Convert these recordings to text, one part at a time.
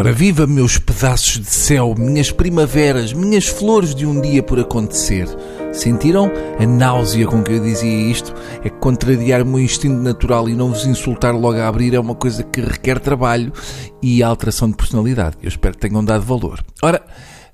Ora, viva meus pedaços de céu, minhas primaveras, minhas flores de um dia por acontecer. Sentiram a náusea com que eu dizia isto? É que contrariar o meu instinto natural e não vos insultar logo a abrir é uma coisa que requer trabalho e alteração de personalidade. Eu espero que tenham dado valor. Ora,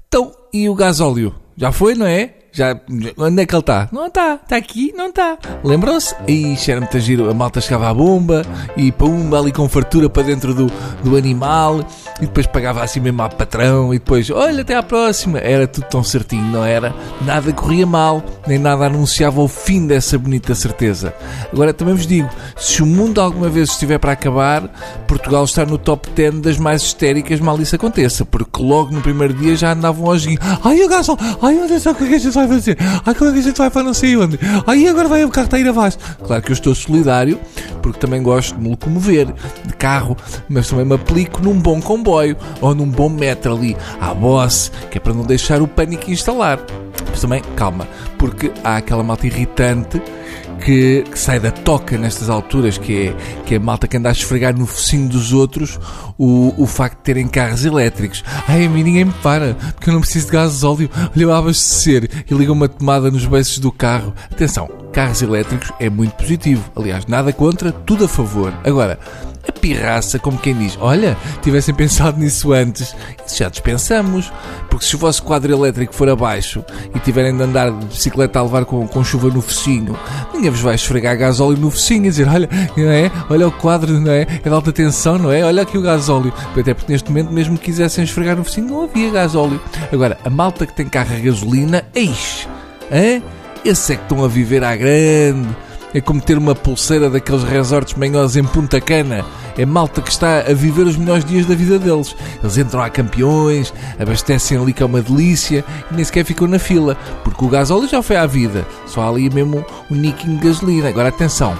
então, e o gasóleo? Já foi, não é? Já, onde é que ele está? Não está, está aqui, não está. Lembram-se? E era muito giro, a malta chegava à bomba e pumba ali com fartura para dentro do, do animal e depois pagava assim mesmo ao patrão e depois, olha, até à próxima. Era tudo tão certinho, não era? Nada corria mal, nem nada anunciava o fim dessa bonita certeza. Agora também vos digo, se o mundo alguma vez estiver para acabar, Portugal está no top 10 das mais histéricas mal isso aconteça, porque logo no primeiro dia já andavam aos guinhos. Ai, o gasol, ai, onde é que a gente vai fazer? Ai, como é que a gente vai para não sei onde? Ai, agora vai o carro a ir abaixo. Claro que eu estou solidário, porque também gosto de me locomover, de carro, mas também me aplico num bom comboio ou num bom metro ali à bosse, que é para não deixar o pânico instalar. Mas também, calma, porque há aquela malta irritante que, que, sai da toca nestas alturas, que é, que é a malta que anda a esfregar no focinho dos outros o, o facto de terem carros elétricos. Ai, a mim ninguém me para, porque eu não preciso de gás óleo. Olha, eu abastecer e liga uma tomada nos beiços do carro. Atenção, carros elétricos é muito positivo. Aliás, nada contra, tudo a favor. Agora, a pirraça, como quem diz, olha, tivessem pensado nisso antes, isso já dispensamos. Porque se o vosso quadro elétrico for abaixo e tiverem de andar de bicicleta a levar com, com chuva no focinho, ninguém vos vai esfregar gasóleo no focinho e dizer, olha, não é? Olha o quadro, não é? É de alta tensão, não é? Olha aqui o gasóleo. Até porque neste momento, mesmo que quisessem esfregar no focinho, não havia gasóleo. Agora, a malta que tem carro a gasolina, eis, é? Esse é que estão a viver à grande é como ter uma pulseira daqueles resorts manhosos em Punta Cana. É malta que está a viver os melhores dias da vida deles. Eles entram a campeões, abastecem ali que é uma delícia e nem sequer ficam na fila, porque o gasóleo já foi à vida. Só há ali mesmo um nicking de gasolina. Agora atenção,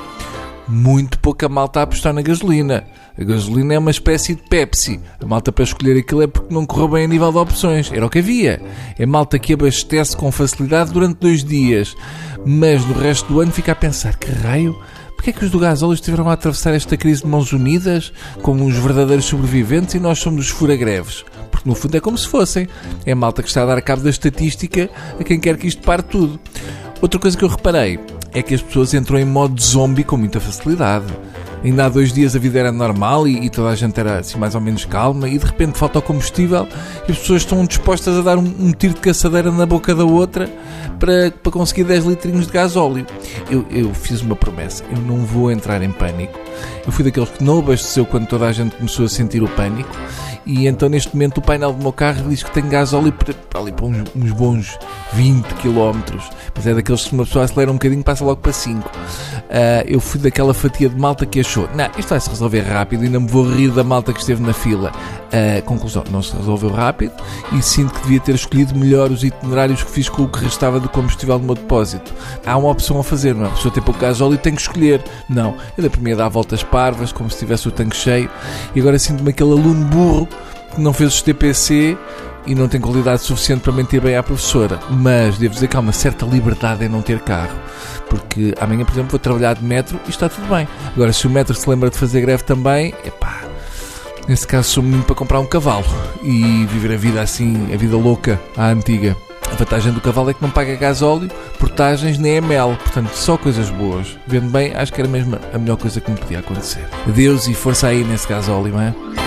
muito pouca malta a apostar na gasolina. A gasolina é uma espécie de Pepsi. A malta para escolher aquilo é porque não correu bem a nível de opções. Era o que havia. É malta que abastece com facilidade durante dois dias, mas no resto do ano fica a pensar: que raio? Porquê é que os do gasóleo estiveram a atravessar esta crise de mãos unidas, como os verdadeiros sobreviventes, e nós somos os furagreves? Porque no fundo é como se fossem. É a malta que está a dar cabo da estatística a quem quer que isto pare tudo. Outra coisa que eu reparei é que as pessoas entram em modo zombie com muita facilidade. Ainda há dois dias a vida era normal e, e, toda a gente era assim mais ou menos calma e de repente falta o combustível e as pessoas estão dispostas a dar um, um tiro de caçadeira na boca da outra para, para conseguir 10 litrinhos de gás óleo. Eu, eu fiz uma promessa, eu não vou entrar em pânico. Eu fui daqueles que não abasteceu quando toda a gente começou a sentir o pânico e então neste momento o painel do meu carro diz que tem gás óleo para, ali para uns, uns, bons 20 km. Mas é daqueles que uma pessoa acelera um bocadinho passa logo para 5. Uh, eu fui daquela fatia de malta que achou, não, isto vai se resolver rápido e não me vou rir da malta que esteve na fila. Uh, conclusão, não se resolveu rápido e sinto que devia ter escolhido melhor os itinerários que fiz com o que restava do combustível no meu depósito. Há uma opção a fazer, não é? A pessoa tem pouco gás óleo e tem que escolher. Não, eu dei para mim a dar voltas parvas, como se tivesse o tanque cheio, e agora sinto-me aquele aluno burro que não fez os TPC e não tem qualidade suficiente para mentir bem à professora. Mas devo dizer que há uma certa liberdade em não ter carro. Porque amanhã, por exemplo, vou trabalhar de metro e está tudo bem. Agora, se o metro se lembra de fazer greve também, epá, nesse caso sou menino para comprar um cavalo e viver a vida assim, a vida louca, à antiga. A vantagem do cavalo é que não paga gasóleo, portagens nem mel, portanto só coisas boas. Vendo bem, acho que era mesmo a melhor coisa que me podia acontecer. Adeus e força aí nesse gasóleo, não é?